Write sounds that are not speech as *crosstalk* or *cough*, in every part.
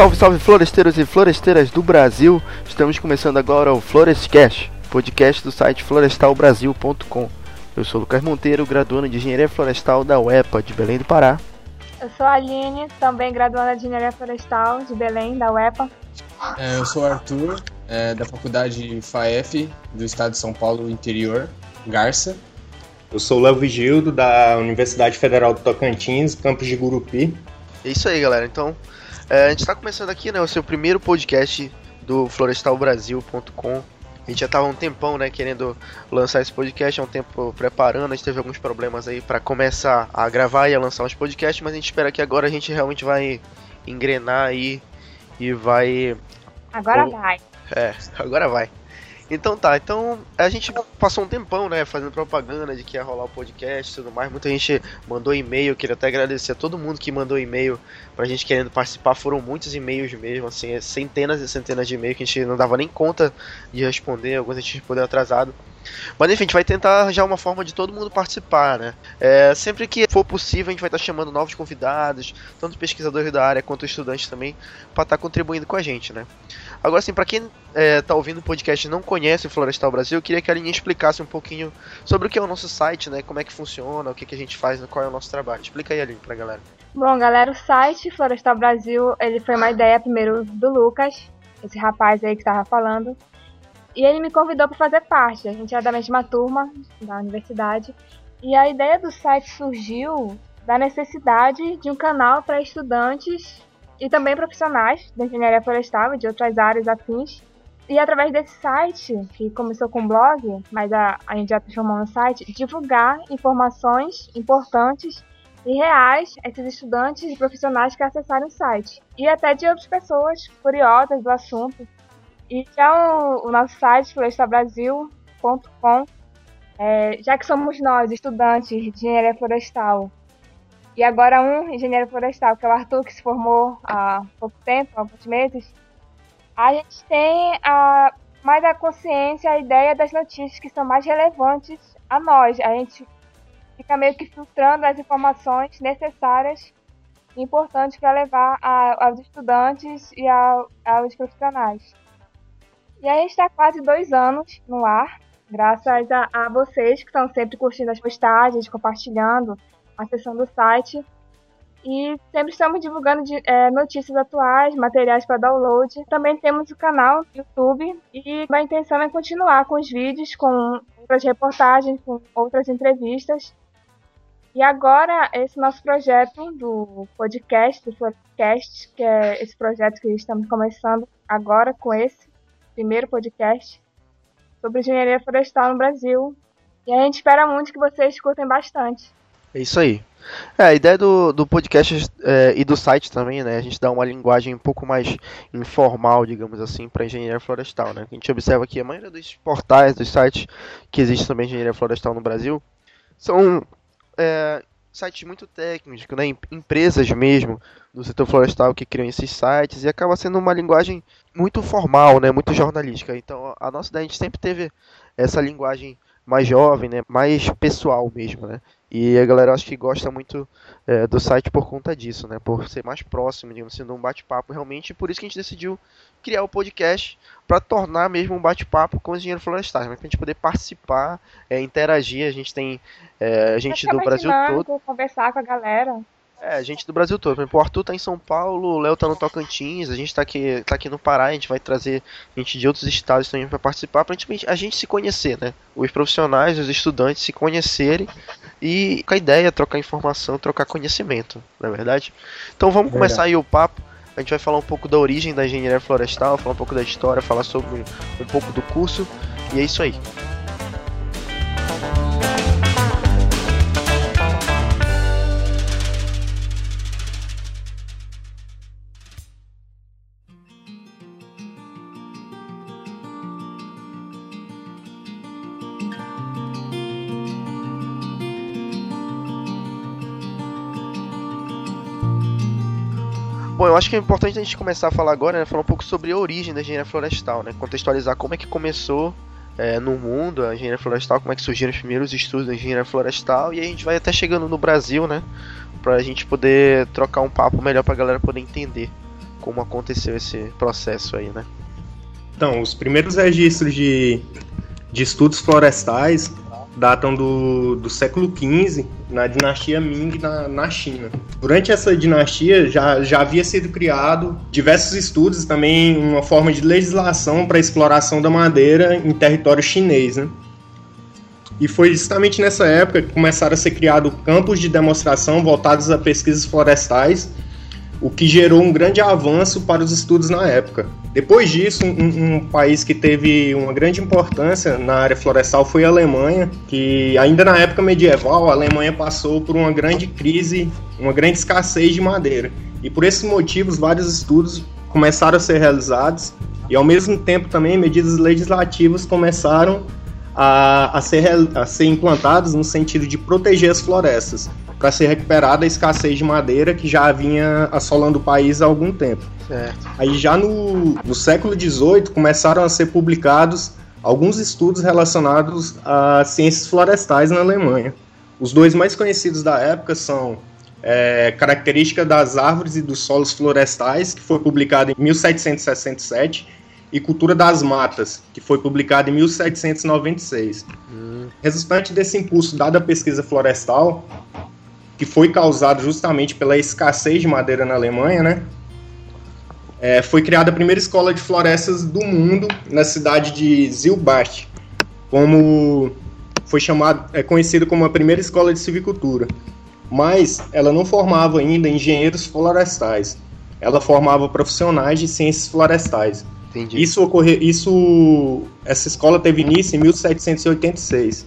Salve, salve floresteiros e floresteiras do Brasil! Estamos começando agora o Florestcast, podcast do site florestalbrasil.com. Eu sou Lucas Monteiro, graduando de Engenharia Florestal da UEPA de Belém do Pará. Eu sou a Aline, também graduanda de Engenharia Florestal de Belém, da UEPA. É, eu sou o Arthur, é, da Faculdade FAEF do Estado de São Paulo Interior, Garça. Eu sou o Léo Vigildo, da Universidade Federal do Tocantins, campus de Gurupi. É isso aí, galera. Então, é, a gente está começando aqui, né, o seu primeiro podcast do florestalbrasil.com. A gente já tava um tempão, né, querendo lançar esse podcast, há um tempo preparando, a gente teve alguns problemas aí para começar a gravar e a lançar os podcasts, mas a gente espera que agora a gente realmente vai engrenar aí e vai Agora vai. É, agora vai. Então tá, então a gente passou um tempão, né, fazendo propaganda de que ia rolar o podcast e tudo mais. Muita gente mandou e-mail, queria até agradecer a todo mundo que mandou e-mail pra gente querendo participar. Foram muitos e-mails mesmo, assim, centenas e centenas de e-mails que a gente não dava nem conta de responder, alguns a gente respondeu atrasado. Mas enfim, a gente vai tentar arranjar uma forma de todo mundo participar, né? É, sempre que for possível, a gente vai estar chamando novos convidados, tanto pesquisadores da área quanto estudantes também, para estar contribuindo com a gente, né? Agora, assim, para quem é, tá ouvindo o podcast e não conhece o Florestal Brasil, eu queria que a Aline explicasse um pouquinho sobre o que é o nosso site, né? Como é que funciona, o que, que a gente faz, qual é o nosso trabalho. Explica aí, Aline, pra galera. Bom, galera, o site Florestal Brasil, ele foi uma ideia primeiro do Lucas, esse rapaz aí que estava falando. E ele me convidou para fazer parte. A gente é da mesma turma da universidade. E a ideia do site surgiu da necessidade de um canal para estudantes e também profissionais da engenharia florestal e de outras áreas afins. E através desse site, que começou com blog, mas a, a gente já transformou no site, divulgar informações importantes e reais a esses estudantes e profissionais que acessarem o site. E até de outras pessoas curiosas do assunto e já o, o nosso site, florestabrasil.com, é, já que somos nós, estudantes de engenharia florestal, e agora um engenheiro florestal, que é o Arthur, que se formou há pouco tempo, há alguns meses, a gente tem a, mais a consciência, a ideia das notícias que são mais relevantes a nós. A gente fica meio que filtrando as informações necessárias e importantes para levar a, aos estudantes e a, aos profissionais. E a gente está quase dois anos no ar, graças a, a vocês que estão sempre curtindo as postagens, compartilhando, acessando o site. E sempre estamos divulgando de, é, notícias atuais, materiais para download. Também temos o canal YouTube e a intenção é continuar com os vídeos, com outras reportagens, com outras entrevistas. E agora, esse nosso projeto do podcast, do podcast, que é esse projeto que estamos começando agora com esse, primeiro podcast sobre engenharia florestal no Brasil. E a gente espera muito que vocês escutem bastante. É isso aí. É, a ideia do, do podcast é, e do site também, né? A gente dá uma linguagem um pouco mais informal, digamos assim, para engenharia florestal, né? A gente observa que a maioria dos portais, dos sites que existem sobre engenharia florestal no Brasil são é, sites muito técnicos, né? Empresas mesmo do setor florestal que criam esses sites e acaba sendo uma linguagem muito formal, né? Muito jornalística. Então a nossa ideia a gente sempre teve essa linguagem mais jovem, né? Mais pessoal mesmo, né? E a galera acho que gosta muito é, do site por conta disso, né? Por ser mais próximo, digamos assim, de um bate-papo realmente. Por isso que a gente decidiu criar o podcast para tornar mesmo um bate-papo com os engenheiros florestais, né? para a gente poder participar, é, interagir. A gente tem é, gente do Brasil todo. Conversar com a galera. É, gente do Brasil todo. o Arthur tá em São Paulo, o Léo tá no Tocantins, a gente tá aqui, tá aqui no Pará, a gente vai trazer gente de outros estados também para participar, pra gente, a gente se conhecer, né? Os profissionais, os estudantes se conhecerem e com a ideia, trocar informação, trocar conhecimento, não é verdade? Então vamos verdade. começar aí o papo. A gente vai falar um pouco da origem da engenharia florestal, falar um pouco da história, falar sobre um pouco do curso, e é isso aí. Acho que é importante a gente começar a falar agora, né, falar um pouco sobre a origem da engenharia florestal, né, contextualizar como é que começou é, no mundo a engenharia florestal, como é que surgiram os primeiros estudos da engenharia florestal, e a gente vai até chegando no Brasil, né, pra gente poder trocar um papo melhor pra galera poder entender como aconteceu esse processo aí, né? Então, os primeiros registros de, de estudos florestais datam do, do século XV, na dinastia Ming na, na China. Durante essa dinastia já, já havia sido criado diversos estudos, também uma forma de legislação para a exploração da madeira em território chinês. Né? E foi justamente nessa época que começaram a ser criados campos de demonstração voltados a pesquisas florestais, o que gerou um grande avanço para os estudos na época. Depois disso, um, um, país que teve uma grande importância na área florestal foi a Alemanha, que ainda na época medieval a Alemanha passou por uma grande crise, uma grande escassez de madeira. E por esses motivos, vários estudos começaram a ser realizados e ao mesmo tempo também medidas legislativas começaram a, a, ser, a ser implantadas no sentido de proteger as florestas, para ser recuperada a escassez de madeira que já vinha assolando o país há algum tempo. Certo. Aí já no, no século XVIII começaram a ser publicados alguns estudos relacionados a ciências florestais na Alemanha. Os dois mais conhecidos da época são é, Característica das Árvores e dos Solos Florestais, que foi publicado em 1767, e Cultura das Matas, que foi publicado em 1796. Hum. Resultante desse impulso dado à pesquisa florestal, que foi causado justamente pela escassez de madeira na Alemanha, né? É, foi criada a primeira escola de florestas do mundo na cidade de Zilbach, como foi chamado, é conhecido como a primeira escola de silvicultura. Mas ela não formava ainda engenheiros florestais. Ela formava profissionais de ciências florestais. Entendi. Isso ocorreu, isso, essa escola teve início em 1786.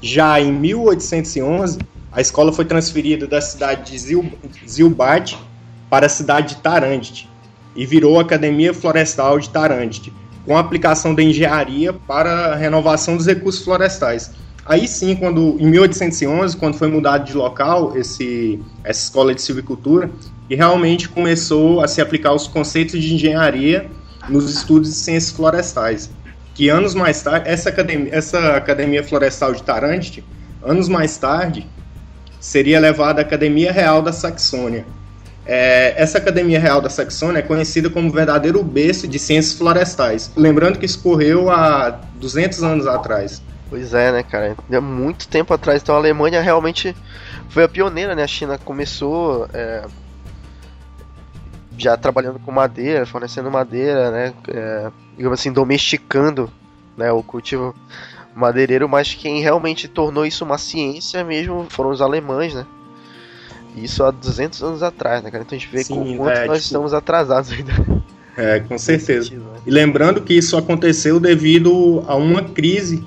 Já em 1811, a escola foi transferida da cidade de Zil, Zilbart para a cidade de Tarandit e virou Academia Florestal de Tarandit, com aplicação da engenharia para a renovação dos recursos florestais. Aí sim, quando em 1811, quando foi mudado de local esse, essa escola de silvicultura, e realmente começou a se aplicar os conceitos de engenharia nos estudos de ciências florestais. Que anos mais tarde, essa academia, essa academia florestal de Tarante, anos mais tarde, seria levada à Academia Real da Saxônia. É, essa Academia Real da Saxônia é conhecida como verdadeiro berço de ciências florestais. Lembrando que isso correu há 200 anos atrás. Pois é, né, cara? Há muito tempo atrás. Então a Alemanha realmente foi a pioneira, né? A China começou é, já trabalhando com madeira, fornecendo madeira, né? É, digamos assim, domesticando né, o cultivo madeireiro, mas quem realmente tornou isso uma ciência mesmo foram os alemães, né? Isso há 200 anos atrás, né, cara? Então a gente vê Sim, quanto é, nós tipo... estamos atrasados ainda. *laughs* É, com certeza. Sentido, né? E lembrando que isso aconteceu devido a uma crise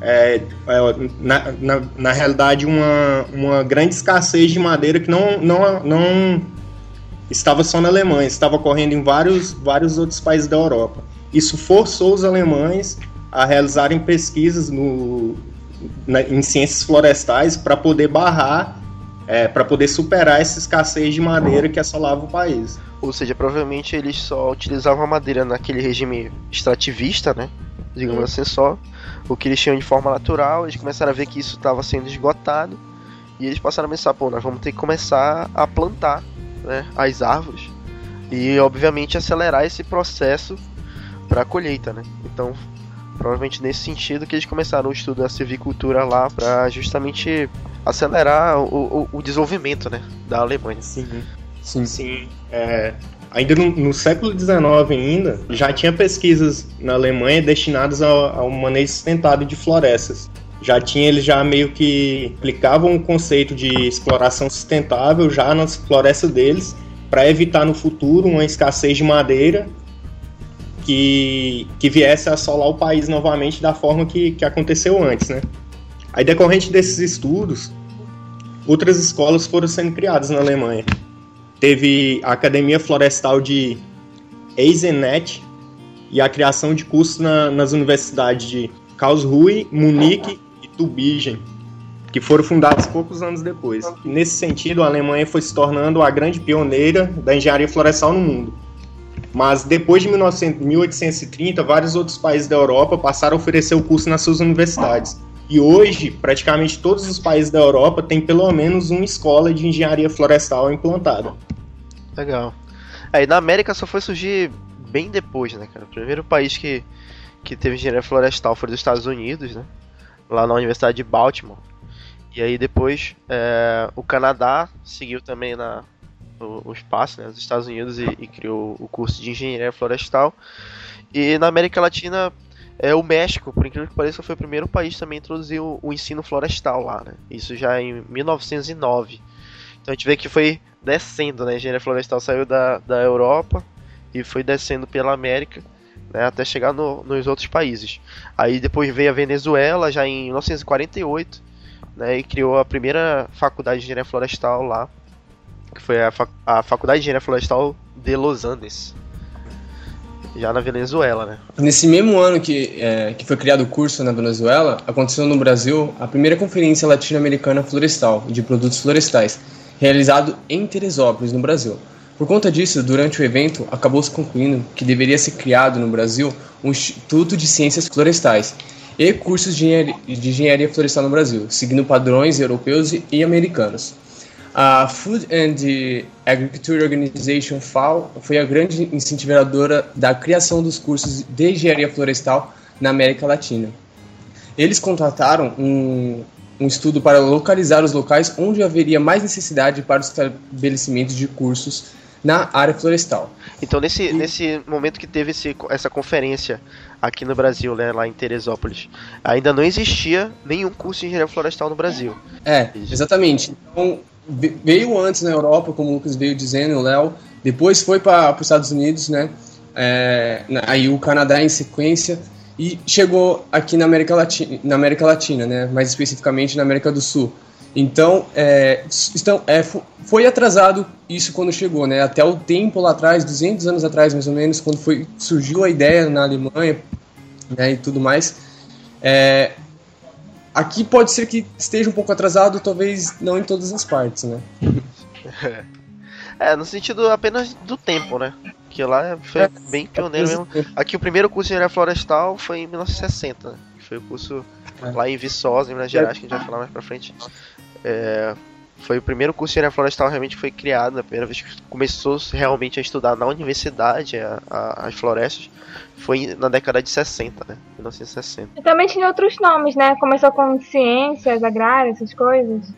é, é, na, na, na, realidade, uma, uma grande escassez de madeira que não, não, não estava só na Alemanha, estava ocorrendo em vários, vários outros países da Europa. Isso forçou os alemães a realizarem pesquisas no, na, em ciências florestais para poder barrar, é, para poder superar essa escassez de madeira que assolava o país. Ou seja, provavelmente eles só utilizavam a madeira naquele regime extrativista, né? Digamos assim, só o que eles tinham de forma natural. Eles começaram a ver que isso estava sendo esgotado e eles passaram a pensar: pô, nós vamos ter que começar a plantar né, as árvores e, obviamente, acelerar esse processo para a colheita, né? Então, provavelmente nesse sentido que eles começaram o estudo da silvicultura lá para justamente acelerar o, o, o, desenvolvimento, né, da Alemanha. Sim, sim, sim. É, ainda no, no, século XIX ainda já tinha pesquisas na Alemanha destinadas ao, ao manejo sustentado de florestas já tinha eles já meio que aplicavam o conceito de exploração sustentável já nas florestas deles para evitar no futuro uma escassez de madeira que, que viesse a assolar o país novamente da forma que, que aconteceu antes, né? Aí decorrente desses estudos, outras escolas foram sendo criadas na Alemanha. Teve a Academia Florestal de Eisenet e a criação de cursos na, nas universidades de Karlsruhe, Munique Tübingen, que foram fundados poucos anos depois. E nesse sentido, a Alemanha foi se tornando a grande pioneira da engenharia florestal no mundo. Mas depois de 1900, 1830, vários outros países da Europa passaram a oferecer o curso nas suas universidades. E hoje, praticamente todos os países da Europa têm pelo menos uma escola de engenharia florestal implantada. Legal. Aí na América só foi surgir bem depois, né, cara? O primeiro país que, que teve engenharia florestal foi dos Estados Unidos, né? Lá na Universidade de Baltimore. E aí depois é, o Canadá seguiu também na, o, o espaço, né, os Estados Unidos, e, e, criou o curso de engenharia florestal. E na América Latina, é, o México, por incrível que pareça, foi o primeiro país também a introduzir o, o ensino florestal lá, né? Isso já em 1909. Então a gente vê que foi descendo, né? A engenharia florestal saiu da, da Europa e foi descendo pela América. Né, até chegar no, nos outros países. Aí depois veio a Venezuela, já em 1948, né, e criou a primeira faculdade de engenharia florestal lá, que foi a, fac a Faculdade de Engenharia Florestal de Los Andes, já na Venezuela, né? Nesse mesmo ano que, é, que foi criado o curso na Venezuela, aconteceu no Brasil a primeira conferência latino-americana florestal de produtos florestais, realizado em Teresópolis, no Brasil. Por conta disso, durante o evento, acabou se concluindo que deveria ser criado no Brasil um Instituto de Ciências Florestais e cursos de engenharia, de engenharia florestal no Brasil, seguindo padrões europeus e americanos. A Food and Agriculture Organization FAO foi a grande incentivadora da criação dos cursos de engenharia florestal na América Latina. Eles contrataram um, um estudo para localizar os locais onde haveria mais necessidade para o estabelecimento de cursos na área florestal. Então, nesse, e... nesse momento que teve esse, essa conferência aqui no Brasil, né, lá em Teresópolis, ainda não existia nenhum curso de engenharia florestal no Brasil. É, exatamente. Então, veio antes na Europa, como o Lucas veio dizendo, o Léo, depois foi para os Estados Unidos, né? É, aí o Canadá em sequência e chegou aqui na América Latina, na América Latina, né? Mais especificamente na América do Sul. Então, é, estão, é, foi atrasado isso quando chegou, né? Até o tempo lá atrás, 200 anos atrás, mais ou menos, quando foi surgiu a ideia na Alemanha, né? E tudo mais. É, Aqui pode ser que esteja um pouco atrasado, talvez não em todas as partes, né? *laughs* É, no sentido apenas do tempo, né? Que lá foi é, bem pioneiro mesmo. Aqui o primeiro curso de engenharia florestal foi em 1960, né? Foi o curso é. lá em Viçosa, em Minas Gerais, que a gente vai falar mais pra frente. É, foi o primeiro curso de engenharia florestal realmente foi criado, a primeira vez que começou realmente a estudar na universidade a, a, as florestas foi na década de 60, né? 1960. E também tinha outros nomes, né? Começou com ciências agrárias, essas coisas.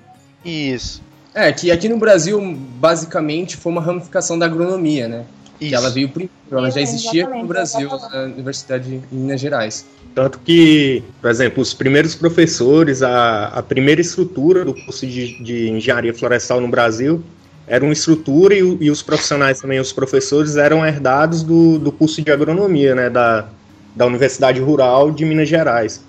Isso. É, que aqui no Brasil, basicamente, foi uma ramificação da agronomia, né? Isso. Que ela veio primeiro, ela já existia no Brasil, na Universidade de Minas Gerais. Tanto que, por exemplo, os primeiros professores, a, a primeira estrutura do curso de, de engenharia florestal no Brasil era uma estrutura e, e, os profissionais também, os professores, eram herdados do, do curso de agronomia, né, da, da Universidade Rural de Minas Gerais.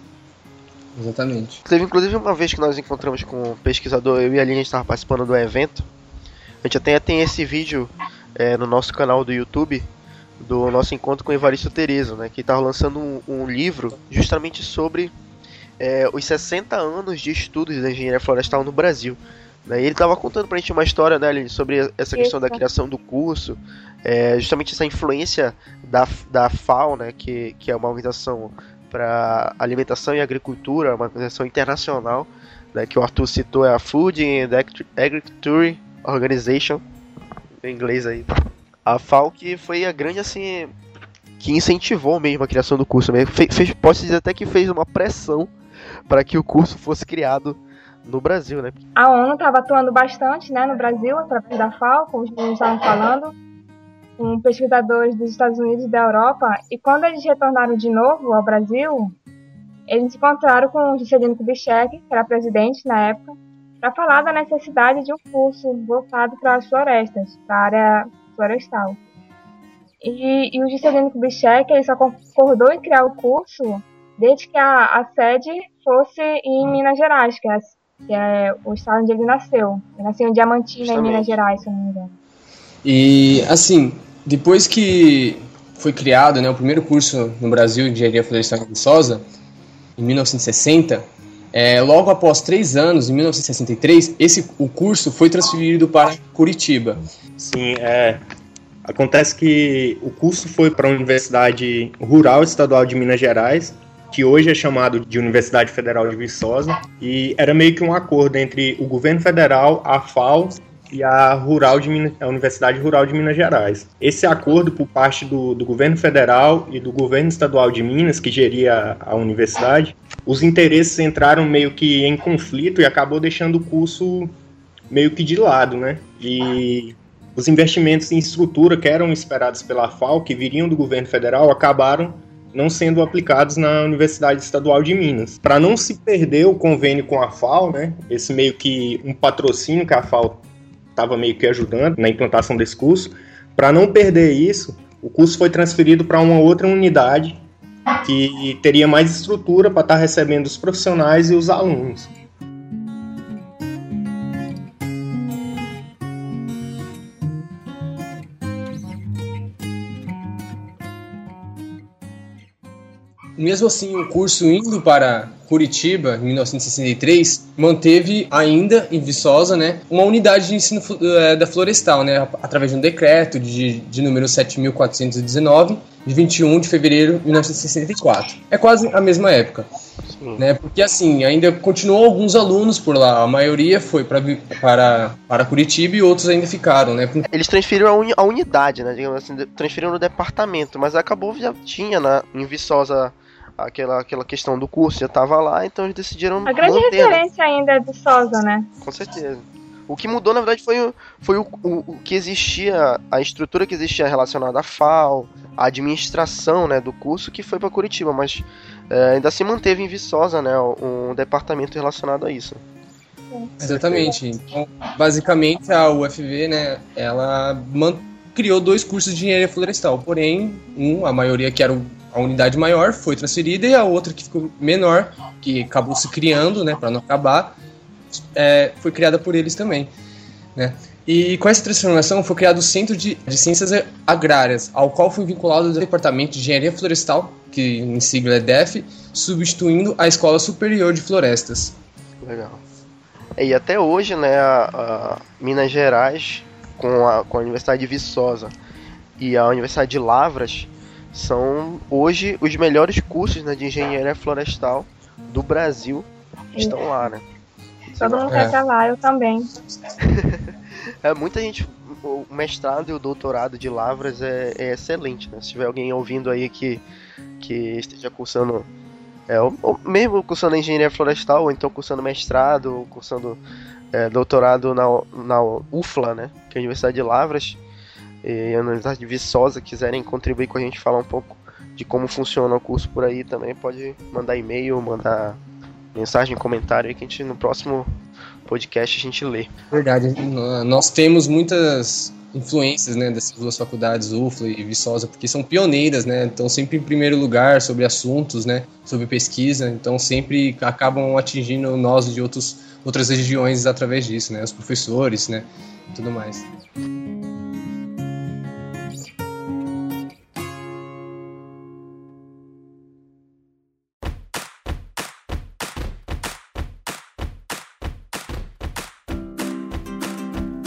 Exatamente. Teve inclusive uma vez que nós encontramos com um pesquisador, eu e a Aline, a gente estava participando do evento. A gente até tem esse vídeo é, no nosso canal do YouTube, do nosso encontro com o Evaristo Terezo, né, que estava lançando um, um, livro justamente sobre é, os 60 anos de estudos da engenharia florestal no Brasil. Né, ele estava contando para a gente uma história né, sobre essa questão da criação do curso, é, justamente essa influência da, da FAO, né, que, que é uma organização para alimentação e agricultura, uma organização internacional, né, que o Arthur citou, é a Food and Agriculture Organization, em inglês aí. A que foi a grande, assim, que incentivou mesmo a criação do curso. Fez, posso dizer até que fez uma pressão para que o curso fosse criado no Brasil, né? A ONU estava atuando bastante né, no Brasil, através da FAO, como os estavam falando, com pesquisadores dos Estados Unidos e da Europa, e quando eles retornaram de novo ao Brasil, eles encontraram com o Juscelino Kubitschek, que era presidente na época, para falar da necessidade de um curso voltado para as florestas, para a área florestal. E, e o Juscelino Kubitschek ele só concordou em criar o curso desde que a, a sede fosse em Minas Gerais, que é, que é o estado onde ele nasceu. Ele nasceu em Diamantina, Justamente. em Minas Gerais, se eu não me engano. E, assim, depois que foi criado né, o primeiro curso no Brasil de engenharia florestal em Viçosa, em 1960, é, logo após três anos, em 1963, esse, o curso foi transferido para Curitiba. Sim, é, acontece que o curso foi para a Universidade Rural Estadual de Minas Gerais, que hoje é chamado de Universidade Federal de Viçosa, e era meio que um acordo entre o governo federal, a FAO e a, Rural de Minas, a Universidade Rural de Minas Gerais. Esse acordo por parte do, do governo federal e do governo estadual de Minas, que geria a universidade, os interesses entraram meio que em conflito e acabou deixando o curso meio que de lado, né? E os investimentos em estrutura que eram esperados pela FAO, que viriam do governo federal, acabaram não sendo aplicados na Universidade Estadual de Minas. Para não se perder o convênio com a FAO, né, esse meio que um patrocínio que a FAO estava meio que ajudando na implantação desse curso, para não perder isso, o curso foi transferido para uma outra unidade que teria mais estrutura para estar tá recebendo os profissionais e os alunos. Mesmo assim, o curso indo para Curitiba, em 1963, manteve ainda em Viçosa, né, uma unidade de ensino é, da florestal, né, através de um decreto de, de número 7.419, de 21 de fevereiro de 1964. É quase a mesma época. Né, porque assim, ainda continuou alguns alunos por lá, a maioria foi pra, para, para Curitiba e outros ainda ficaram, né? Eles transferiram a, uni, a unidade, né? Digamos assim, transferiram no departamento, mas acabou já tinha na, em Viçosa aquela, aquela questão do curso já estava lá, então eles decidiram. A grande manter, né? referência né? ainda é do Sosa, né? Com certeza. O que mudou, na verdade, foi, foi o, o, o, que existia, a estrutura que existia relacionada à FAO, a administração né, do curso, que foi para Curitiba, mas é, ainda se manteve em Viçosa né, um, um departamento relacionado a isso. Exatamente. Então, basicamente, a UFV, né, ela criou dois cursos de engenharia florestal, porém, um, a maioria que era o a unidade maior foi transferida e a outra que ficou menor, que acabou se criando, né, para não acabar, é, foi criada por eles também, né. E com essa transformação foi criado o Centro de, de Ciências Agrárias, ao qual foi vinculado o Departamento de Engenharia Florestal, que em sigla é DEF, substituindo a Escola Superior de Florestas. Legal. E até hoje, né, a, a Minas Gerais, com a, com a Universidade de Viçosa e a Universidade de Lavras, são hoje os melhores cursos né, de engenharia florestal do Brasil estão lá, né? Todo mundo quer é. lá, eu também. *laughs* é, muita gente. O mestrado e o doutorado de Lavras é, é excelente, né? Se tiver alguém ouvindo aí que, que esteja cursando. É, ou, ou mesmo cursando engenharia florestal, ou então cursando mestrado, ou cursando é, doutorado na, na UFLA, né? Que é a Universidade de Lavras e a Universidade de Viçosa quiserem contribuir com a gente, falar um pouco de como funciona o curso por aí também, pode mandar e-mail, mandar mensagem, comentário aí que a gente no próximo podcast a gente lê. Verdade, nós temos muitas influências né, dessas duas faculdades, UFLA e Viçosa, porque são pioneiras, né, estão sempre em primeiro lugar sobre assuntos, né, sobre pesquisa, então sempre acabam atingindo nós de outros, outras regiões através disso, né, os professores, né, tudo mais.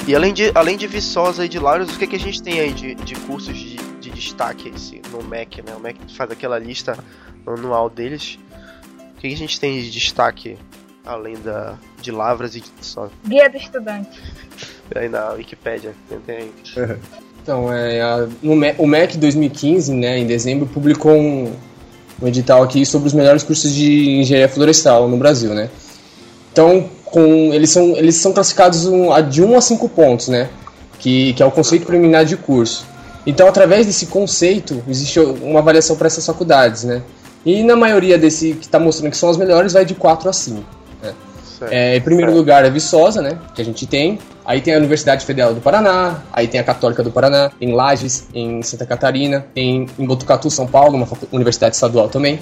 E além de, além de Viçosa e de Laros, o que, que a gente tem aí de, de cursos de, de destaque esse, no MEC, né? O MEC faz aquela lista anual deles. O que, que a gente tem de destaque além da, de Lavras e de Viçosa? Guia do Estudante. *laughs* Aí na Wikipédia, tem aí. *laughs* Então, é, a, MEC, o MEC 2015, né, em dezembro, publicou um, um edital aqui sobre os melhores cursos de engenharia florestal no Brasil, né? Então, com eles são eles são classificados de 1 um a 5 pontos, né? Que, que é o conceito preliminar de curso. Então, através desse conceito, existe uma avaliação para essas faculdades, né? E na maioria desse que está mostrando que são as melhores, vai de 4 a 5. Né? É, em primeiro certo. lugar é Viçosa, né? Que a gente tem. Aí tem a Universidade Federal do Paraná, aí tem a Católica do Paraná, em Lages, em Santa Catarina, em, em Botucatu, São Paulo, uma universidade estadual também.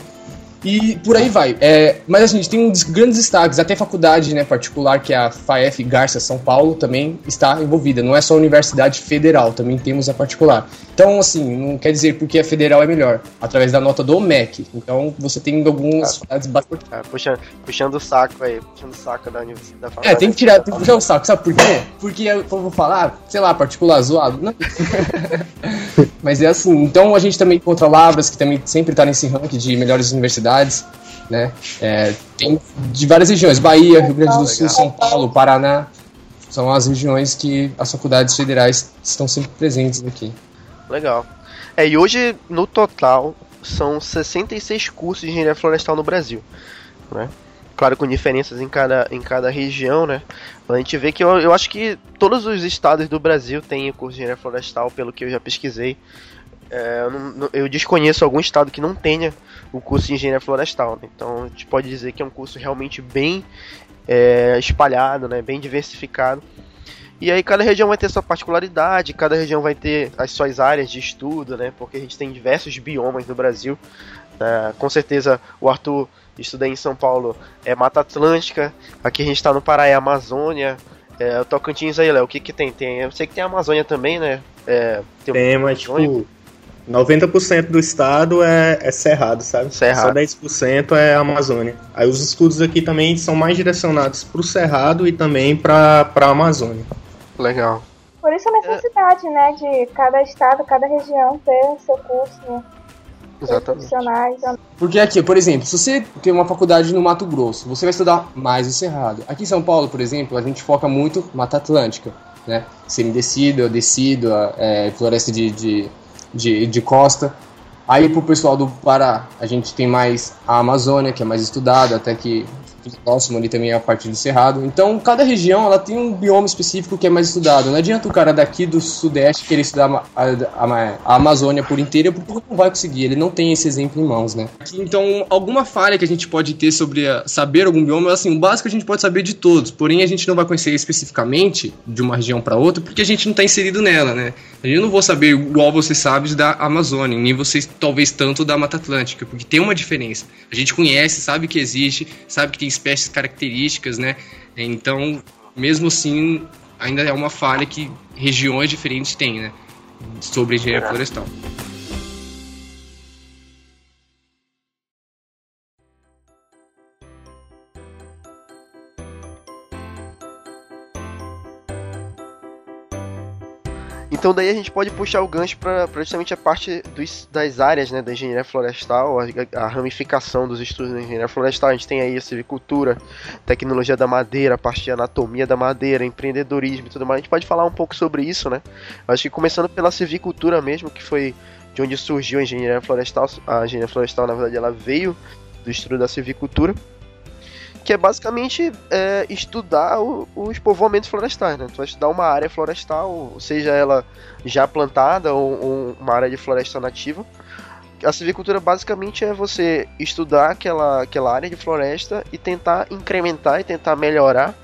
E por aí vai. É, mas assim, a gente tem uns grandes destaques, até faculdade né, particular, que é a FAEF Garça São Paulo, também está envolvida. Não é só a universidade federal, também temos a particular. Então, assim, não quer dizer porque a federal é melhor, através da nota do MEC. Então, você tem algumas faculdades bastante. Ah, puxa, puxando o saco aí, puxando o saco da universidade. É, tem que tirar, tem que puxar o saco, sabe por quê? Porque eu vou falar, sei lá, particular zoado. Não. *laughs* mas é assim, então a gente também encontra Lavras, que também sempre está nesse ranking de melhores universidades cidades, né? É, tem de várias regiões, Bahia, Rio Grande do Sul, São Paulo, Paraná, são as regiões que as faculdades federais estão sempre presentes aqui. Legal. É, e hoje, no total, são 66 cursos de engenharia florestal no Brasil. Né? Claro, com diferenças em cada, em cada região, né? A gente vê que eu, eu acho que todos os estados do Brasil têm curso de engenharia florestal, pelo que eu já pesquisei. É, eu, não, eu, desconheço algum estado que não tenha o curso de engenharia florestal. Né? Então a gente pode dizer que é um curso realmente bem é, espalhado, né? bem diversificado. E aí cada região vai ter sua particularidade, cada região vai ter as suas áreas de estudo, né? Porque a gente tem diversos biomas no Brasil. É, com certeza o Arthur estuda em São Paulo é Mata Atlântica, aqui a gente está no Pará é Amazônia. É, o Tocantins aí, Léo, o que que tem? tem? Eu sei que tem a Amazônia também, né? É, tem, tem mas tipo, 90% do estado é, é cerrado, sabe? Cerrado. Só 10% é Amazônia. Aí os estudos aqui também são mais direcionados para o cerrado e também para a Amazônia. Legal. Por isso a necessidade, é... né, de cada estado, cada região ter seu curso, né? Exatamente. Porque aqui, por exemplo, se você tem uma faculdade no Mato Grosso, você vai estudar mais o Cerrado. Aqui em São Paulo, por exemplo, a gente foca muito Mata Atlântica, né? Semidecida, decídua, é, floresta de, de, de, de costa. Aí pro pessoal do Pará, a gente tem mais a Amazônia, que é mais estudada, até que próximo ali também é a parte do Cerrado. Então, cada região ela tem um bioma específico que é mais estudado. Não adianta o cara daqui do Sudeste querer estudar a, a, a Amazônia por inteira, porque não vai conseguir. Ele não tem esse exemplo em mãos, né? Então, alguma falha que a gente pode ter sobre a, saber algum bioma, assim, o básico a gente pode saber de todos, porém a gente não vai conhecer especificamente de uma região para outra, porque a gente não está inserido nela, né? Eu não vou saber igual você sabe da Amazônia, nem vocês talvez tanto da Mata Atlântica, porque tem uma diferença. A gente conhece, sabe que existe, sabe que tem espécies características, né? Então, mesmo assim, ainda é uma falha que regiões diferentes têm, né? Sobre engenharia florestal. Então daí a gente pode puxar o gancho para justamente a parte dos, das áreas né, da engenharia florestal, a, a, ramificação dos estudos da engenharia florestal. A gente tem aí a silvicultura, tecnologia da madeira, a parte de anatomia da madeira, empreendedorismo e tudo mais. A gente pode falar um pouco sobre isso, né? Acho que começando pela silvicultura mesmo, que foi de onde surgiu a engenharia florestal. A engenharia florestal, na verdade, ela veio do estudo da silvicultura que é basicamente é, estudar o, os povoamentos florestais, né? Tu vai estudar uma área florestal, seja ela já plantada ou, ou uma área de floresta nativa. A silvicultura basicamente é você estudar aquela, aquela área de floresta e tentar incrementar e tentar melhorar,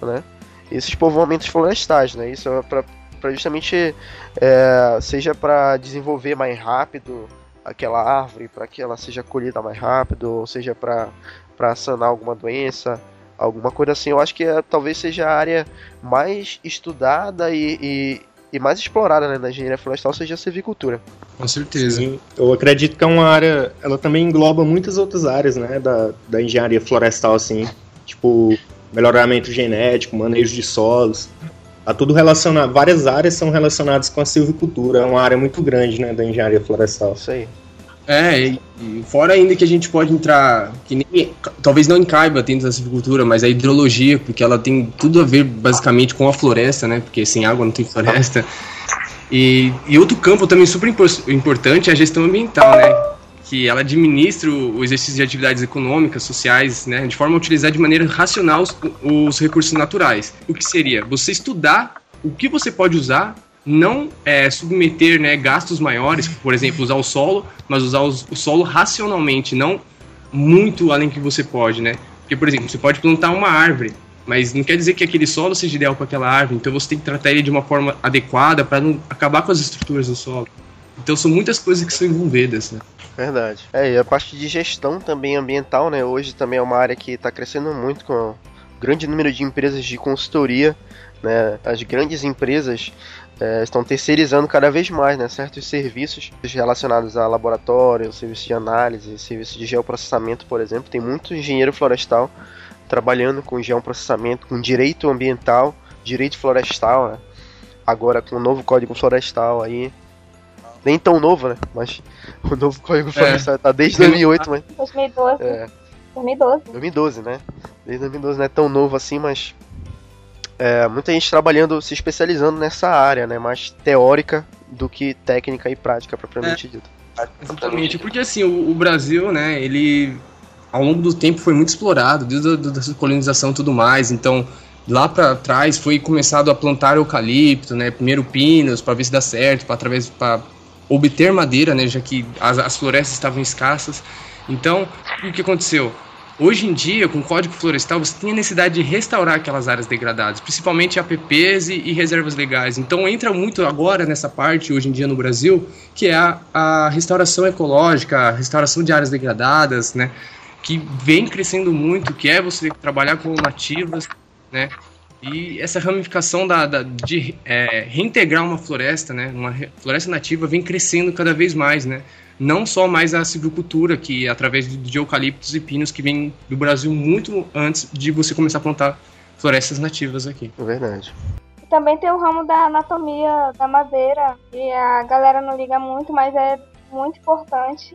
né? Esses povoamentos florestais, né? Isso é para justamente é, seja para desenvolver mais rápido aquela árvore, para que ela seja colhida mais rápido, ou seja para para sanar alguma doença, alguma coisa assim. Eu acho que é, talvez seja a área mais estudada e, e, e mais explorada né, da engenharia florestal seja a silvicultura. Com certeza. Sim, eu acredito que é uma área, ela também engloba muitas outras áreas né, da, da engenharia florestal, assim, tipo melhoramento genético, manejo de solos. Tá tudo relacionado, várias áreas são relacionadas com a silvicultura, é uma área muito grande né, da engenharia florestal. Isso aí. É, e, fora ainda que a gente pode entrar, que nem, talvez não encaiba dentro da silvicultura, mas a hidrologia, porque ela tem tudo a ver basicamente com a floresta, né? Porque sem água não tem floresta. E, e outro campo também super importante é a gestão ambiental, né? Que ela administra o exercício de atividades econômicas, sociais, né? De forma a utilizar de maneira racional os, os recursos naturais. O que seria? Você estudar o que você pode usar não é, submeter né, gastos maiores, por exemplo, usar o solo, mas usar o solo racionalmente, não muito além que você pode, né? Porque, por exemplo, você pode plantar uma árvore, mas não quer dizer que aquele solo seja ideal para aquela árvore, então você tem que tratar ele de uma forma adequada para não acabar com as estruturas do solo. Então são muitas coisas que são envolvidas, né? Verdade. É, e a parte de gestão também ambiental, né? Hoje também é uma área que está crescendo muito com o grande número de empresas de consultoria, né? As grandes empresas é, estão terceirizando cada vez mais né, certos serviços relacionados a laboratório, serviços de análise, serviços de geoprocessamento, por exemplo. Tem muito engenheiro florestal trabalhando com geoprocessamento, com direito ambiental, direito florestal, né? agora com o novo código florestal aí. Nem tão novo, né? Mas *laughs* o novo código é. florestal tá desde 2008, mas. 2012. É. 2012. 2012, né? Desde 2012 não é tão novo assim, mas é, muita gente trabalhando, se especializando nessa área, né? Mais teórica do que técnica e prática propriamente é, dita. Exatamente, porque assim, o, o, Brasil, né, ele ao longo do tempo foi muito explorado, desde a colonização e tudo mais, então lá para trás foi começado a plantar eucalipto, né, primeiro pinos, para ver se dá certo, para através para obter madeira, né, já que as, as florestas estavam escassas. Então, o que aconteceu? Hoje em dia, com o Código Florestal, você tem a necessidade de restaurar aquelas áreas degradadas, principalmente APPs e, e reservas legais. Então entra muito agora nessa parte, hoje em dia no Brasil, que é a, a restauração ecológica, a restauração de áreas degradadas, né? Que vem crescendo muito, que é você trabalhar com nativas, né? E essa ramificação da, da de é, reintegrar uma floresta, né? Uma floresta nativa vem crescendo cada vez mais, né? Não só mais a silvicultura, que é através de eucaliptos e pinos que vem do Brasil muito antes de você começar a plantar florestas nativas aqui. É verdade. Também tem o ramo da anatomia da madeira, que a galera não liga muito, mas é muito importante,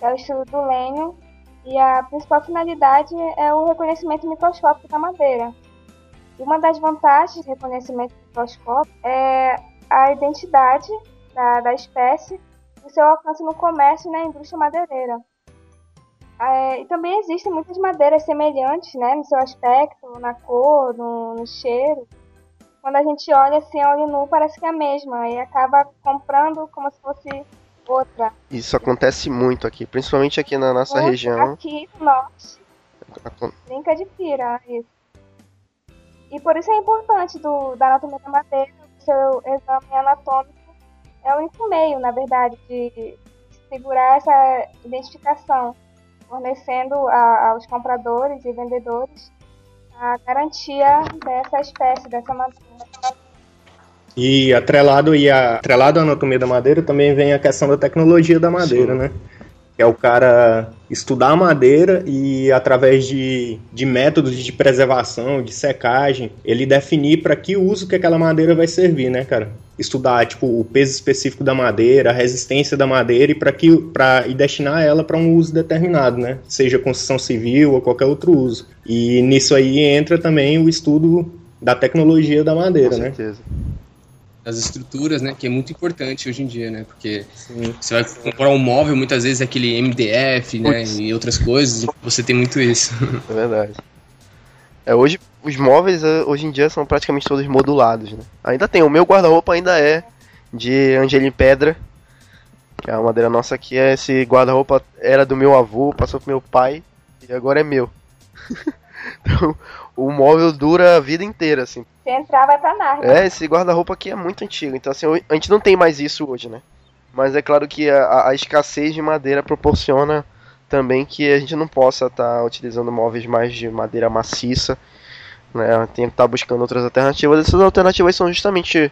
é o estudo do lenho, e a principal finalidade é o reconhecimento microscópico da madeira. E uma das vantagens do reconhecimento microscópico é a identidade da, da espécie e seu alcance no comércio e na indústria madeireira. É, e também existem muitas madeiras semelhantes, né, no seu aspecto, na cor, no, no cheiro. Quando a gente olha assim, olho nu, parece que é a mesma, e acaba comprando como se fosse outra. Isso acontece muito aqui, principalmente aqui na nossa muito região. Aqui no norte. Brinca de pira, isso. E por isso é importante do, da anatomia da madeira, o seu exame anatômico é o único meio, na verdade, de segurar essa identificação, fornecendo a, aos compradores e vendedores a garantia dessa espécie, dessa madeira. E atrelado, e a, atrelado à anatomia da madeira também vem a questão da tecnologia da madeira, Sim. né? é o cara estudar a madeira e através de, de métodos de preservação, de secagem, ele definir para que uso que aquela madeira vai servir, né, cara? Estudar tipo o peso específico da madeira, a resistência da madeira e para que para e destinar ela para um uso determinado, né? Seja construção civil ou qualquer outro uso. E nisso aí entra também o estudo da tecnologia da madeira, Com né? certeza. né? das estruturas, né? Que é muito importante hoje em dia, né? Porque Sim. você vai comprar um móvel, muitas vezes é aquele MDF, né? E outras coisas, você tem muito isso. É verdade. É, hoje, os móveis, é, hoje em dia, são praticamente todos modulados, né? Ainda tem, o meu guarda-roupa ainda é de Angelim Pedra, que é a madeira nossa aqui. É esse guarda-roupa era do meu avô, passou pro meu pai, e agora é meu. *laughs* então, o móvel dura a vida inteira, assim. Se entrar, vai pra nada. É, esse guarda-roupa aqui é muito antigo, então assim, a gente não tem mais isso hoje, né? Mas é claro que a, a escassez de madeira proporciona também que a gente não possa estar tá utilizando móveis mais de madeira maciça, né? Tem que estar tá buscando outras alternativas. Essas alternativas são justamente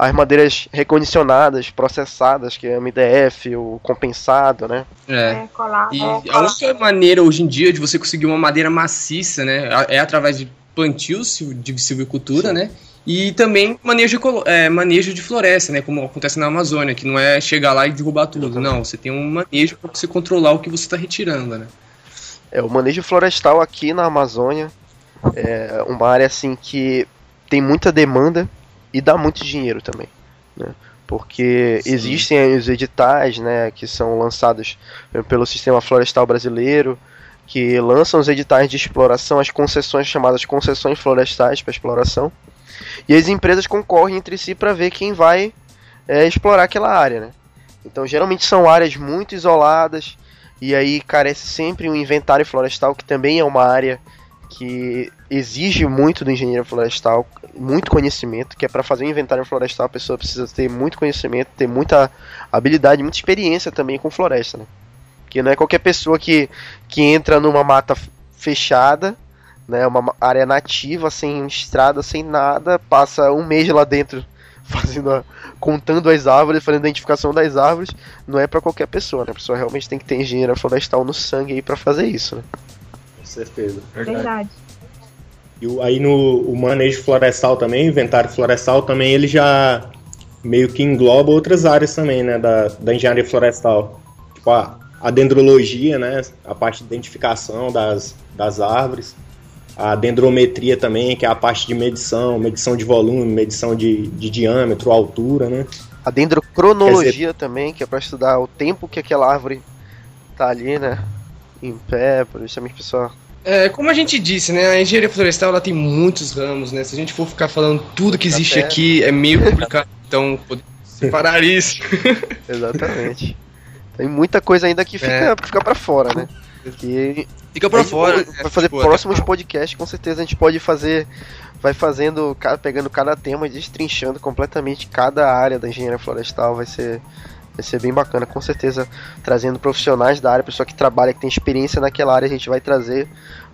as madeiras recondicionadas, processadas, que é MDF, o compensado, né? É. é e é, a única maneira hoje em dia de você conseguir uma madeira maciça, né, é através de plantios de silvicultura, Sim. né? E também manejo, é, manejo de floresta, né? Como acontece na Amazônia, que não é chegar lá e derrubar tudo. Não, você tem um manejo para você controlar o que você está retirando, né? É, o manejo florestal aqui na Amazônia é uma área assim que tem muita demanda e dá muito dinheiro também, né? Porque Sim. existem os editais, né, que são lançados pelo Sistema Florestal Brasileiro, que lançam os editais de exploração, as concessões chamadas concessões florestais para exploração, e as empresas concorrem entre si para ver quem vai é, explorar aquela área, né? Então, geralmente são áreas muito isoladas, e aí carece sempre um inventário florestal, que também é uma área que exige muito do engenheiro florestal, muito conhecimento, que é para fazer um inventário florestal a pessoa precisa ter muito conhecimento, ter muita habilidade, muita experiência também com floresta, né? Que não é qualquer pessoa que, que entra numa mata fechada, né, uma área nativa, sem estrada, sem nada, passa um mês lá dentro *laughs* fazendo a, contando as árvores, fazendo a identificação das árvores, não é para qualquer pessoa, né? A pessoa realmente tem que ter engenheiro florestal no sangue aí para fazer isso, né? Certeza. Verdade. Verdade. E aí no o manejo florestal também, inventário florestal também, ele já meio que engloba outras áreas também, né, da, da engenharia florestal. Tipo a, a dendrologia, né, a parte de identificação das, das árvores. a dendrometria também, que é a parte de medição, medição de volume, medição de, de diâmetro, altura, né? A dendrocronologia dizer... também, que é para estudar o tempo que aquela árvore tá ali, né? Em pé, para justamente pessoal. É, como a gente disse, né, a engenharia florestal ela tem muitos ramos, né? Se a gente for ficar falando tudo que existe aqui, é meio complicado. então, poder separar isso. *laughs* Exatamente. Tem muita coisa ainda que fica, é. fica para fora, né? Que Fica pra fora. Vai fazer tipo, próximos podcasts, com certeza a gente pode fazer. Vai fazendo, pegando cada tema e destrinchando completamente cada área da engenharia florestal. Vai ser, vai ser bem bacana, com certeza. Trazendo profissionais da área, pessoa que trabalha, que tem experiência naquela área, a gente vai trazer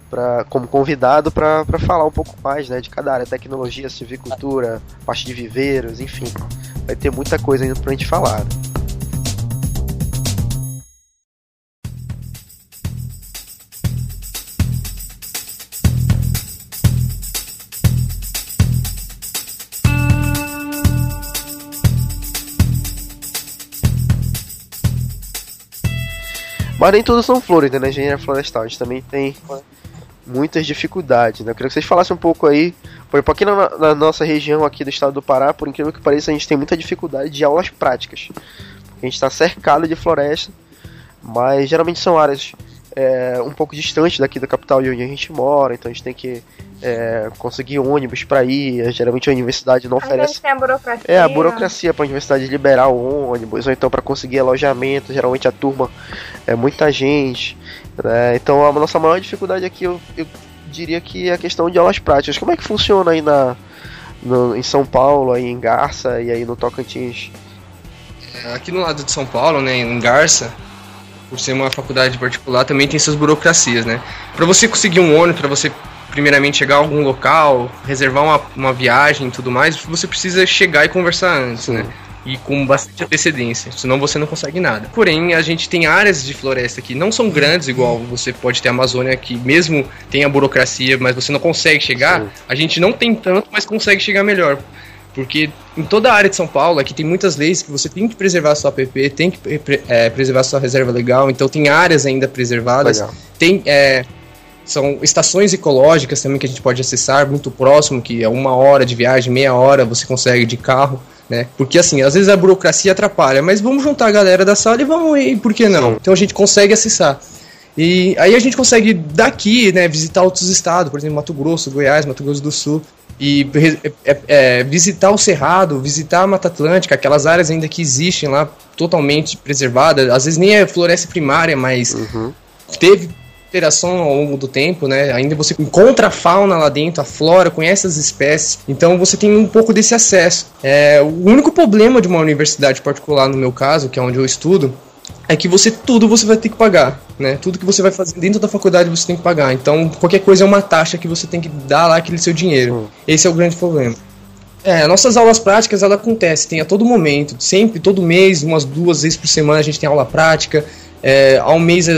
pra, como convidado para falar um pouco mais né, de cada área: tecnologia, silvicultura, parte de viveiros, enfim. Vai ter muita coisa ainda pra gente falar. Né? Mas nem tudo são flores, né? Na engenharia florestal. A gente também tem muitas dificuldades, né? Eu queria que vocês falassem um pouco aí. Por exemplo, aqui na, na, nossa região aqui do estado do Pará, por incrível que pareça, a gente tem muita dificuldade de aulas práticas. A gente está cercado de floresta, mas geralmente são áreas é, um pouco distantes daqui da capital de onde a gente mora, então a gente tem que é, conseguir ônibus para ir. Geralmente a universidade não oferece. Tem a burocracia. É, a burocracia para a universidade liberar o ônibus, ou então para conseguir alojamento. Geralmente a turma é muita gente. Né? Então a nossa maior dificuldade aqui eu, eu diria que é a questão de aulas práticas. Como é que funciona aí na, no, em São Paulo, aí em Garça e aí no Tocantins? É, aqui no lado de São Paulo, né, em Garça, por ser uma faculdade particular, também tem suas burocracias, né? Para você conseguir um ônibus, para você primeiramente chegar a algum local, reservar uma, uma viagem e tudo mais, você precisa chegar e conversar antes, né? Sim. né? E com bastante antecedência, senão você não consegue nada. Porém, a gente tem áreas de floresta que não são grandes, igual você pode ter a Amazônia, que mesmo tem a burocracia, mas você não consegue chegar. Sim. A gente não tem tanto, mas consegue chegar melhor. Porque em toda a área de São Paulo, aqui tem muitas leis que você tem que preservar a sua APP, tem que é, preservar a sua reserva legal, então tem áreas ainda preservadas. Legal. Tem. É, são estações ecológicas também que a gente pode acessar muito próximo, que é uma hora de viagem, meia hora você consegue de carro, né? Porque assim, às vezes a burocracia atrapalha, mas vamos juntar a galera da sala e vamos ir, por que não? Então a gente consegue acessar. E aí a gente consegue daqui, né, visitar outros estados, por exemplo, Mato Grosso, Goiás, Mato Grosso do Sul, e é, é, visitar o Cerrado, visitar a Mata Atlântica, aquelas áreas ainda que existem lá totalmente preservadas, às vezes nem é floresta primária, mas uhum. teve interação ao longo do tempo, né? Ainda você encontra a fauna lá dentro, a flora, conhece as espécies, então você tem um pouco desse acesso. É, o único problema de uma universidade particular, no meu caso, que é onde eu estudo, é que você tudo você vai ter que pagar, né? Tudo que você vai fazer dentro da faculdade você tem que pagar. Então, qualquer coisa é uma taxa que você tem que dar lá aquele seu dinheiro. Hum. Esse é o grande problema. É, nossas aulas práticas ela acontece, tem a todo momento, sempre, todo mês, umas duas vezes por semana a gente tem aula prática. É, ao mês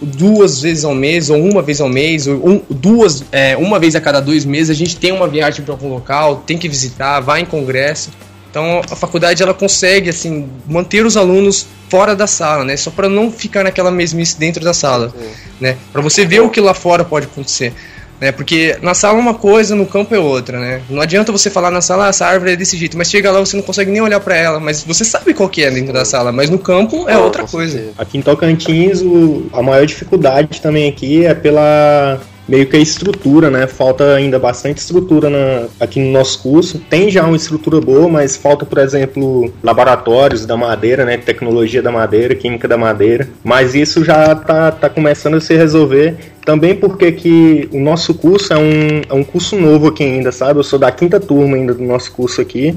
duas vezes ao mês, ou uma vez ao mês, ou um, duas, é, uma vez a cada dois meses, a gente tem uma viagem para algum local, tem que visitar, vai em congresso. Então a faculdade ela consegue assim manter os alunos fora da sala, né? Só para não ficar naquela mesmice dentro da sala, né? Para você ver o que lá fora pode acontecer né? Porque na sala é uma coisa, no campo é outra, né? Não adianta você falar na sala, ah, essa árvore é desse jeito, mas chega lá você não consegue nem olhar para ela, mas você sabe qual que é dentro da sala, mas no campo é outra coisa. Aqui em Tocantins, o, a maior dificuldade também aqui é pela meio que a estrutura, né? Falta ainda bastante estrutura na, aqui no nosso curso. Tem já uma estrutura boa, mas falta, por exemplo, laboratórios da madeira, né? Tecnologia da madeira, química da madeira. Mas isso já tá, tá começando a se resolver. Também porque que o nosso curso é um, é um curso novo aqui ainda, sabe? Eu sou da quinta turma ainda do nosso curso aqui.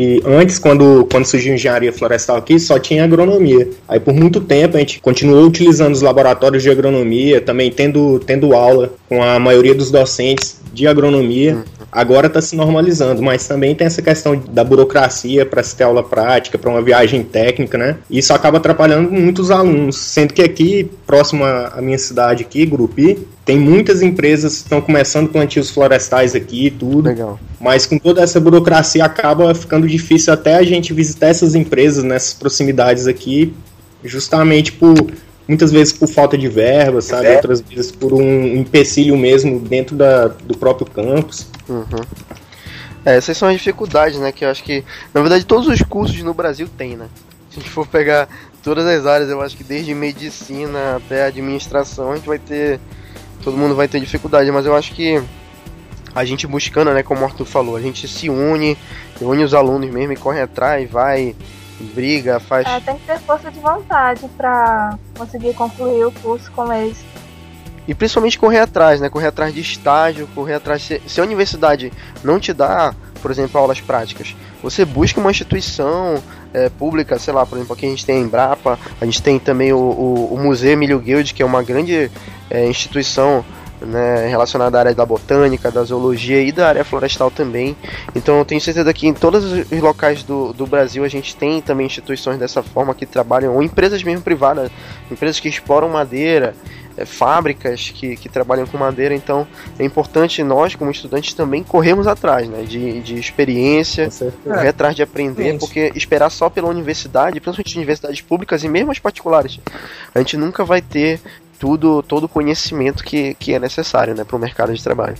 E antes, quando, quando surgiu engenharia florestal aqui, só tinha agronomia. Aí por muito tempo a gente continuou utilizando os laboratórios de agronomia, também tendo, tendo aula com a maioria dos docentes de agronomia. Uhum. Agora está se normalizando, mas também tem essa questão da burocracia para se ter aula prática, para uma viagem técnica, né? Isso acaba atrapalhando muitos alunos, sendo que aqui, próximo à minha cidade aqui, Grupi, tem muitas empresas que estão começando plantios florestais aqui e tudo. Legal. Mas com toda essa burocracia acaba ficando difícil até a gente visitar essas empresas nessas proximidades aqui, justamente por muitas vezes por falta de verba, sabe? É. Outras vezes por um empecilho mesmo dentro da, do próprio campus. Uhum. É, essas são as dificuldades, né? Que eu acho que, na verdade, todos os cursos no Brasil tem, né? Se a gente for pegar todas as áreas, eu acho que desde medicina até administração, a gente vai ter. Todo mundo vai ter dificuldade, mas eu acho que a gente buscando, né, como o Arthur falou, a gente se une, une os alunos mesmo e corre atrás, vai, briga, faz. É, tem que ter força de vontade para conseguir concluir o curso com eles. E principalmente correr atrás, né? Correr atrás de estágio, correr atrás. Se, se a universidade não te dá, por exemplo, aulas práticas, você busca uma instituição é, pública, sei lá, por exemplo, aqui a gente tem a Embrapa, a gente tem também o, o, o Museu Emílio Guild, que é uma grande é, instituição né, relacionada à área da botânica, da zoologia e da área florestal também. Então eu tenho certeza que em todos os locais do, do Brasil a gente tem também instituições dessa forma que trabalham, ou empresas mesmo privadas, empresas que exploram madeira, é, fábricas que, que trabalham com madeira. Então é importante nós, como estudantes, também corrermos atrás né, de, de experiência, correr atrás de aprender, Gente. porque esperar só pela universidade, principalmente universidades públicas e mesmo as particulares, a gente nunca vai ter tudo, todo o conhecimento que, que é necessário né, para o mercado de trabalho.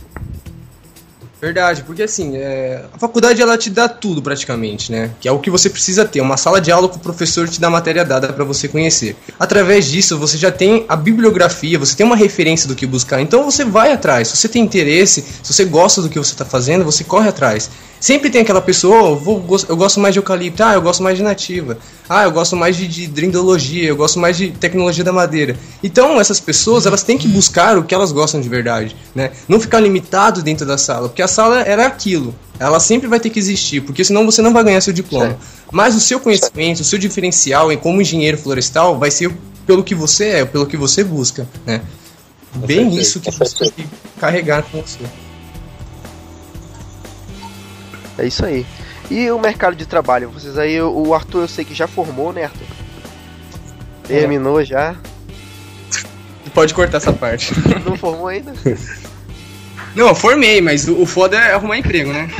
Verdade, porque assim, é, a faculdade ela te dá tudo praticamente, né? Que é o que você precisa ter, uma sala de aula com o professor te dá matéria dada para você conhecer. Através disso, você já tem a bibliografia, você tem uma referência do que buscar, então você vai atrás. Se você tem interesse, se você gosta do que você está fazendo, você corre atrás. Sempre tem aquela pessoa, oh, vou, eu gosto mais de eucalipto, ah, eu gosto mais de nativa, ah, eu gosto mais de, de drindologia, eu gosto mais de tecnologia da madeira. Então, essas pessoas, elas têm que buscar o que elas gostam de verdade, né? Não ficar limitado dentro da sala, porque a sala era aquilo. Ela sempre vai ter que existir, porque senão você não vai ganhar seu diploma. Mas o seu conhecimento, o seu diferencial em como engenheiro florestal vai ser pelo que você é, pelo que você busca, né? Bem isso que você tem que carregar com você. É isso aí. E o mercado de trabalho? Vocês aí, o Arthur eu sei que já formou, né, Arthur? Terminou é. já. Pode cortar essa parte. Não formou ainda? *laughs* Não, eu formei, mas o, foda é arrumar emprego, né? *laughs*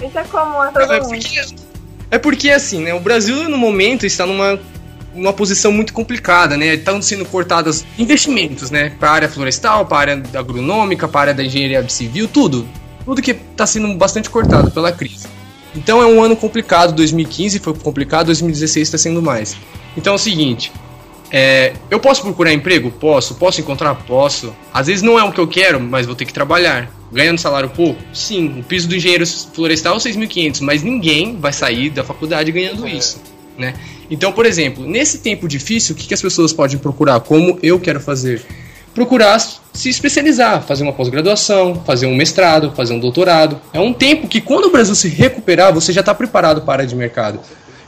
Isso é comum a todo é porque, é porque, assim, né? O Brasil, no momento, está numa uma posição muito complicada, né? Estão sendo cortados investimentos, né? Para a área florestal, para a área agronômica, para a área da engenharia civil, tudo tudo que está sendo bastante cortado pela crise. Então é um ano complicado, 2015 foi complicado, 2016 está sendo mais. Então é o seguinte, é, eu posso procurar emprego? Posso. Posso encontrar? Posso. Às vezes não é o que eu quero, mas vou ter que trabalhar. Ganhando salário pouco? Sim. O piso do engenheiro florestal é 6.500, mas ninguém vai sair da faculdade ganhando é. isso. Né? Então, por exemplo, nesse tempo difícil, o que, que as pessoas podem procurar? Como eu quero fazer? procurar se especializar, fazer uma pós-graduação, fazer um mestrado, fazer um doutorado. É um tempo que, quando o Brasil se recuperar, você já está preparado para a área de mercado.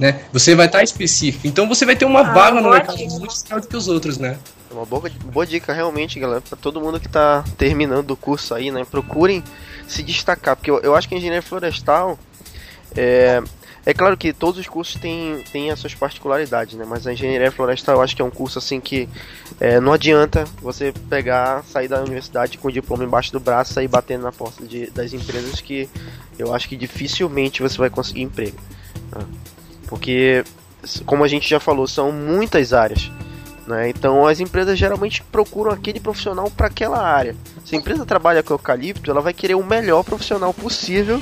Né? Você vai estar tá específico. Então você vai ter uma ah, vaga no mercado muito maior do que os outros, né? É uma boa, boa dica, realmente, galera, para todo mundo que está terminando o curso aí, né? Procurem se destacar, porque eu, eu acho que a engenharia florestal é, é claro que todos os cursos têm, têm as suas particularidades, né? Mas a engenharia florestal eu acho que é um curso assim que é, não adianta você pegar, sair da universidade com o diploma embaixo do braço e sair batendo na porta de, das empresas que eu acho que dificilmente você vai conseguir emprego. Né? Porque, como a gente já falou, são muitas áreas. Né? Então as empresas geralmente procuram aquele profissional para aquela área. Se a empresa trabalha com eucalipto, ela vai querer o melhor profissional possível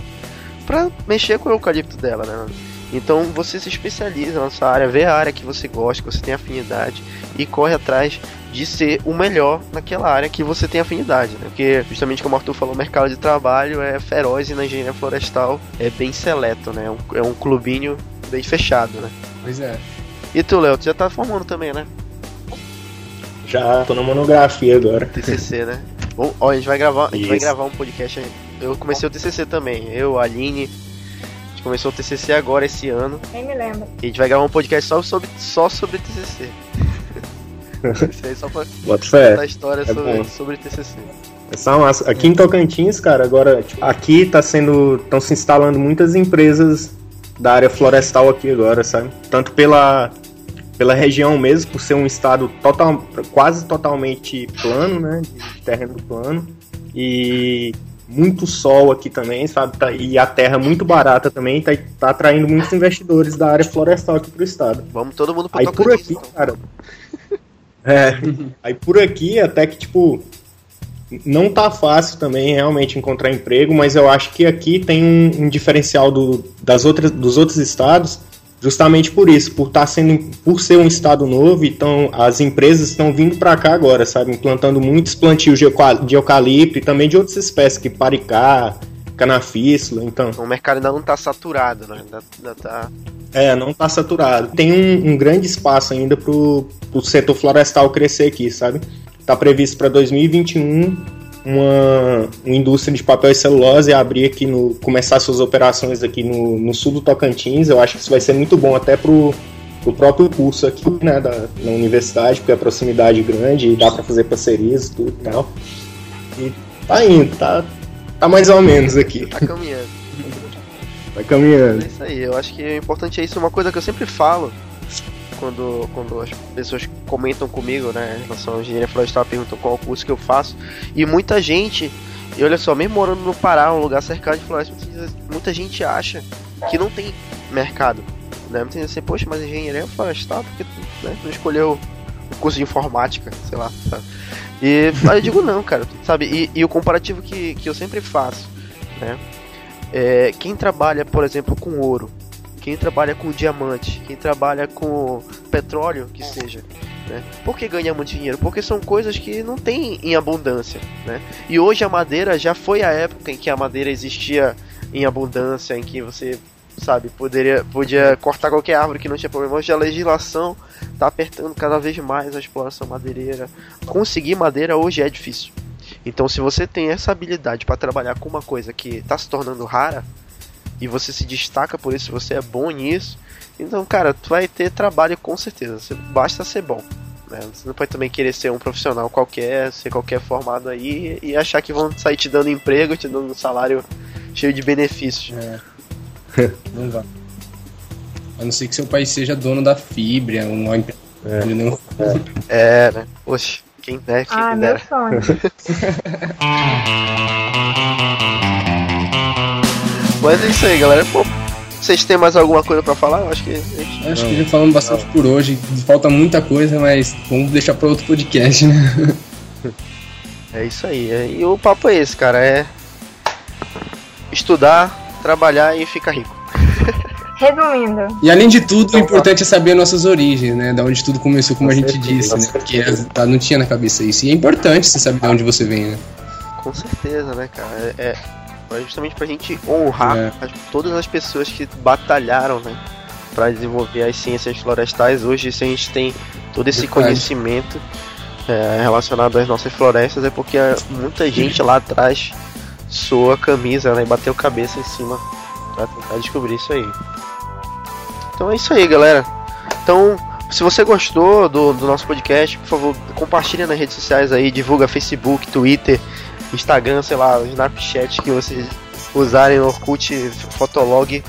para mexer com o eucalipto dela, né? Então você se especializa nessa área, vê a área que você gosta, que você tem afinidade e corre atrás de ser o melhor naquela área que você tem afinidade, né? Porque justamente como o Arthur falou, o mercado de trabalho é feroz e na engenharia florestal é bem seleto, né? É um, é um clubinho bem fechado, né? Pois é. E tu, Léo, tu já tá formando também, né? Já, tô na monografia agora. TCC, né? Bom, ó, a gente vai gravar, a gente vai gravar um podcast aí eu comecei o TCC também. Eu, a Aline. A gente começou o TCC agora esse ano. Nem me lembro. E a gente vai gravar um podcast só sobre, só sobre TCC. *laughs* Isso aí só pra contar a história é sobre, sobre TCC. Essa massa. Aqui em Tocantins, cara, agora, tipo, aqui tá sendo. estão se instalando muitas empresas da área florestal aqui agora, sabe? Tanto pela, pela região mesmo, por ser um estado total, quase totalmente plano, né? De terreno plano. E muito sol aqui também, sabe? Tá, e a terra muito barata também, tá, tá atraindo muitos investidores da área florestal aqui pro estado. Vamos todo mundo pro Aí por aqui, então. cara. É, aí por aqui até que, tipo, não tá fácil também realmente encontrar emprego, mas eu acho que aqui tem um, um diferencial do, das outras, dos outros estados, justamente por isso, por tá sendo, por ser um estado novo, então as empresas estão vindo para cá agora, sabe, implantando muitos plantios de, de eucalipto e também de outras espécies, que paricá, canafístula, então. O mercado ainda não tá saturado, né? Ainda, ainda tá é, não tá saturado. Tem um, um grande espaço ainda pro, pro setor florestal crescer aqui, sabe? Tá previsto para 2021 uma, uma indústria de papel e celulose abrir aqui no. começar suas operações aqui no, no sul do Tocantins. Eu acho que isso vai ser muito bom até pro, pro próprio curso aqui, né, da, na universidade, porque a proximidade grande, dá para fazer parcerias e tudo e tal. E tá indo, tá, tá mais ou menos aqui. Tá caminhando. Vai caminhando. É isso aí, eu acho que o importante é isso. Uma coisa que eu sempre falo quando, quando as pessoas comentam comigo, né, em relação à engenharia florestal, perguntam qual curso que eu faço. E muita gente, e olha só, mesmo morando no Pará, um lugar cercado de floresta, muita gente acha que não tem mercado. Né? Muita gente assim, poxa, mas engenharia florestal, porque né, não escolheu o curso de informática, sei lá. Sabe? E eu digo não, cara, sabe? E, e o comparativo que, que eu sempre faço, né? É, quem trabalha, por exemplo, com ouro, quem trabalha com diamante, quem trabalha com petróleo, que seja, né? Por que ganha muito dinheiro? Porque são coisas que não tem em abundância, né? E hoje a madeira já foi a época em que a madeira existia em abundância, em que você, sabe, poderia, podia cortar qualquer árvore que não tinha problema. Hoje a legislação está apertando cada vez mais a exploração madeireira. Conseguir madeira hoje é difícil. Então, se você tem essa habilidade para trabalhar com uma coisa que está se tornando rara e você se destaca por isso, você é bom nisso, então, cara, tu vai ter trabalho com certeza. Você, basta ser bom. Né? Você não pode também querer ser um profissional qualquer, ser qualquer formado aí e achar que vão sair te dando emprego, te dando um salário cheio de benefícios. É. *laughs* não vai. A não ser que seu pai seja dono da Fibra, um é. É. é, né? Oxe. Quem, né? Quem ah, meu sonho. *laughs* Mas é isso aí, galera. Pô, vocês têm mais alguma coisa para falar? Eu acho que. Gente... Acho que já falamos bastante não. por hoje. Falta muita coisa, mas vamos deixar para outro podcast, né? *laughs* É isso aí. E o papo é esse, cara. É estudar, trabalhar e ficar rico. *laughs* Resumindo. E além de tudo, o importante é saber nossas origens, né? Da onde tudo começou, como a gente disse, né? Porque tá, não tinha na cabeça isso. E é importante você saber de onde você vem, né? Com certeza, né, cara? É, é justamente pra gente honrar é. as, todas as pessoas que batalharam, né? Pra desenvolver as ciências florestais. Hoje, se a gente tem todo esse conhecimento é, relacionado às nossas florestas, é porque muita gente lá atrás soa a camisa, né? E bateu cabeça em cima pra tentar descobrir isso aí. Então é isso aí, galera. Então, se você gostou do, do nosso podcast, por favor, compartilhe nas redes sociais aí, divulga Facebook, Twitter, Instagram, sei lá, Snapchat que vocês usarem, Orkut, Fotolog,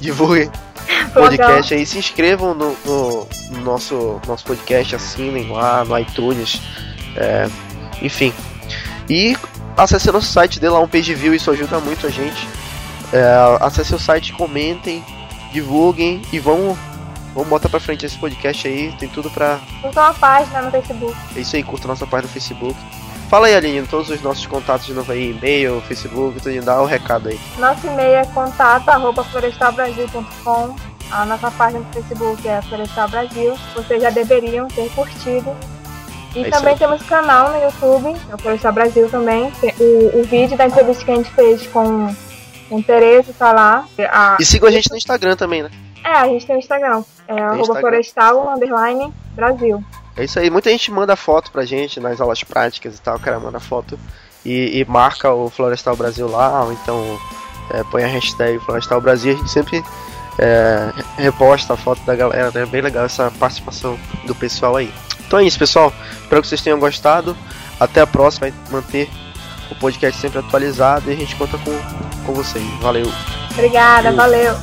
divulguem *laughs* podcast aí, se inscrevam no, no, no, nosso, nosso podcast, assinem lá no iTunes, é, enfim. E acesse nosso site, dê lá um page view, isso ajuda muito a gente. É, acesse o site, comentem, divulguem e vamos, vamos botar pra frente esse podcast aí. Tem tudo pra. Curta uma página no Facebook. É isso aí, curta nossa página no Facebook. Fala aí, Aline, todos os nossos contatos de novo aí, e-mail, Facebook, tudo, dá o um recado aí. Nosso e-mail é contato arroba florestalbrasil.com A nossa página no Facebook é Florestal Brasil. Vocês já deveriam ter curtido. E é também temos canal no YouTube, é o Florestal Brasil também. O, o vídeo da entrevista que a gente fez com interesse, tá lá. A... E sigam a gente no Instagram também, né? É, a gente tem o Instagram. É arroba florestal underline Brasil. É isso aí, muita gente manda foto pra gente nas aulas práticas e tal, o cara manda foto e, e marca o Florestal Brasil lá, ou então é, põe a hashtag Florestal Brasil, a gente sempre é, reposta a foto da galera, né? É bem legal essa participação do pessoal aí. Então é isso, pessoal. Espero que vocês tenham gostado. Até a próxima, manter o podcast sempre atualizado e a gente conta com, com vocês. Valeu. Obrigada, valeu.